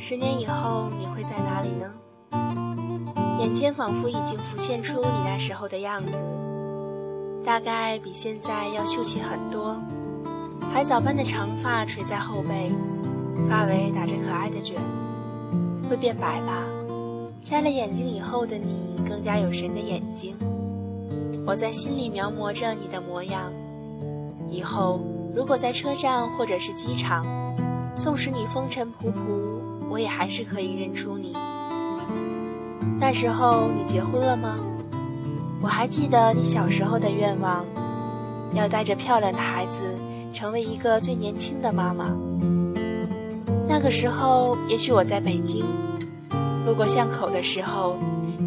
十年以后你会在哪里呢？眼前仿佛已经浮现出你那时候的样子，大概比现在要秀气很多。海藻般的长发垂在后背，发尾打着可爱的卷，会变白吧？摘了眼镜以后的你更加有神的眼睛，我在心里描摹着你的模样。以后如果在车站或者是机场，纵使你风尘仆仆，我也还是可以认出你。那时候你结婚了吗？我还记得你小时候的愿望，要带着漂亮的孩子。成为一个最年轻的妈妈。那个时候，也许我在北京，路过巷口的时候，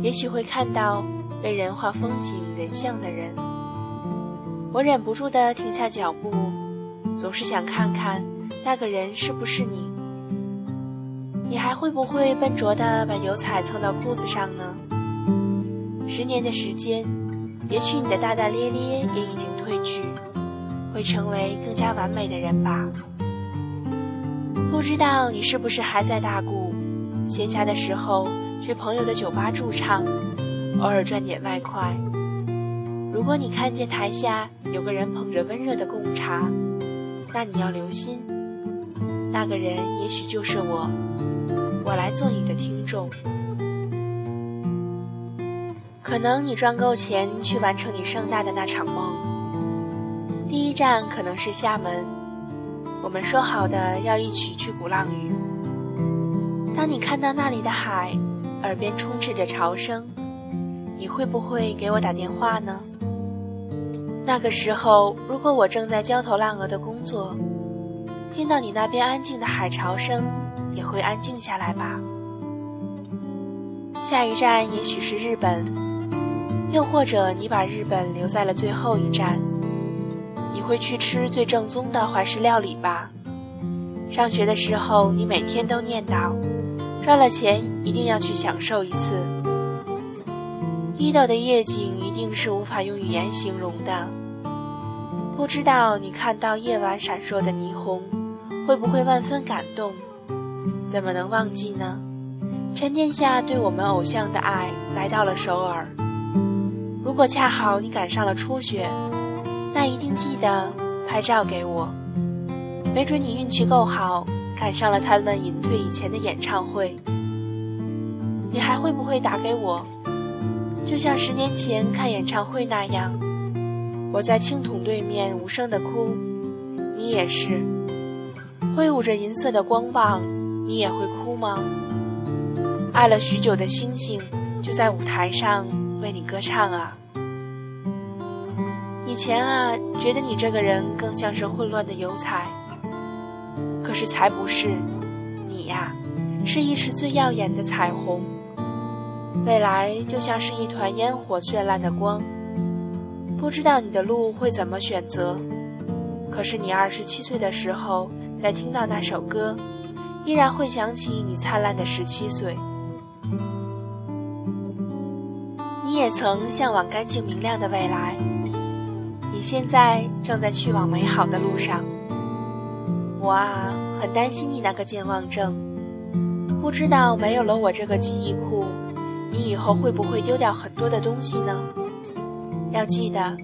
也许会看到被人画风景人像的人。我忍不住的停下脚步，总是想看看那个人是不是你。你还会不会笨拙地把油彩蹭到裤子上呢？十年的时间，也许你的大大咧咧也已经褪去。会成为更加完美的人吧。不知道你是不是还在大故，闲暇的时候去朋友的酒吧驻唱，偶尔赚点外快。如果你看见台下有个人捧着温热的贡茶，那你要留心，那个人也许就是我，我来做你的听众。可能你赚够钱去完成你盛大的那场梦。第一站可能是厦门，我们说好的要一起去鼓浪屿。当你看到那里的海，耳边充斥着潮声，你会不会给我打电话呢？那个时候，如果我正在焦头烂额的工作，听到你那边安静的海潮声，也会安静下来吧。下一站也许是日本，又或者你把日本留在了最后一站。你会去吃最正宗的怀石料理吧？上学的时候，你每天都念叨，赚了钱一定要去享受一次。伊豆的夜景一定是无法用语言形容的。不知道你看到夜晚闪烁的霓虹，会不会万分感动？怎么能忘记呢？沉淀下对我们偶像的爱，来到了首尔。如果恰好你赶上了初雪。那一定记得拍照给我，没准你运气够好，赶上了他们隐退以前的演唱会。你还会不会打给我？就像十年前看演唱会那样，我在青铜对面无声的哭，你也是，挥舞着银色的光棒，你也会哭吗？爱了许久的星星，就在舞台上为你歌唱啊。以前啊，觉得你这个人更像是混乱的油彩，可是才不是，你呀，是一池最耀眼的彩虹。未来就像是一团烟火绚烂的光，不知道你的路会怎么选择，可是你二十七岁的时候在听到那首歌，依然会想起你灿烂的十七岁。你也曾向往干净明亮的未来。你现在正在去往美好的路上，我啊，很担心你那个健忘症。不知道没有了我这个记忆库，你以后会不会丢掉很多的东西呢？要记得，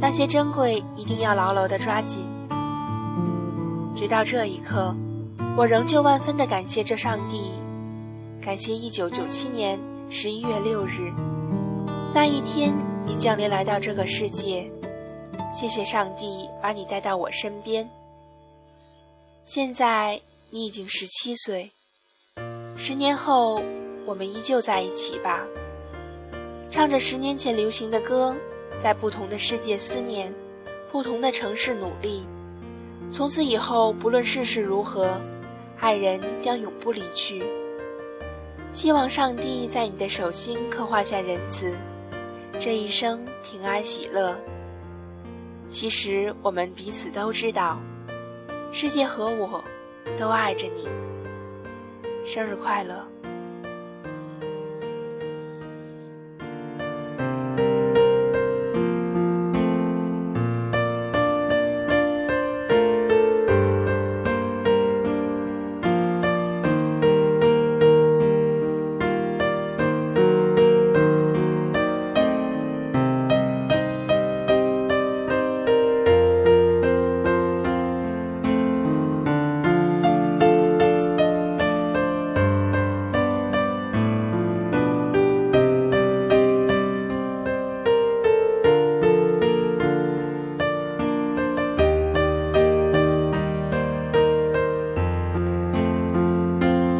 那些珍贵一定要牢牢的抓紧。直到这一刻，我仍旧万分的感谢这上帝，感谢一九九七年十一月六日那一天，你降临来到这个世界。谢谢上帝把你带到我身边。现在你已经十七岁，十年后我们依旧在一起吧。唱着十年前流行的歌，在不同的世界思念，不同的城市努力。从此以后，不论世事如何，爱人将永不离去。希望上帝在你的手心刻画下仁慈，这一生平安喜乐。其实我们彼此都知道，世界和我都爱着你。生日快乐！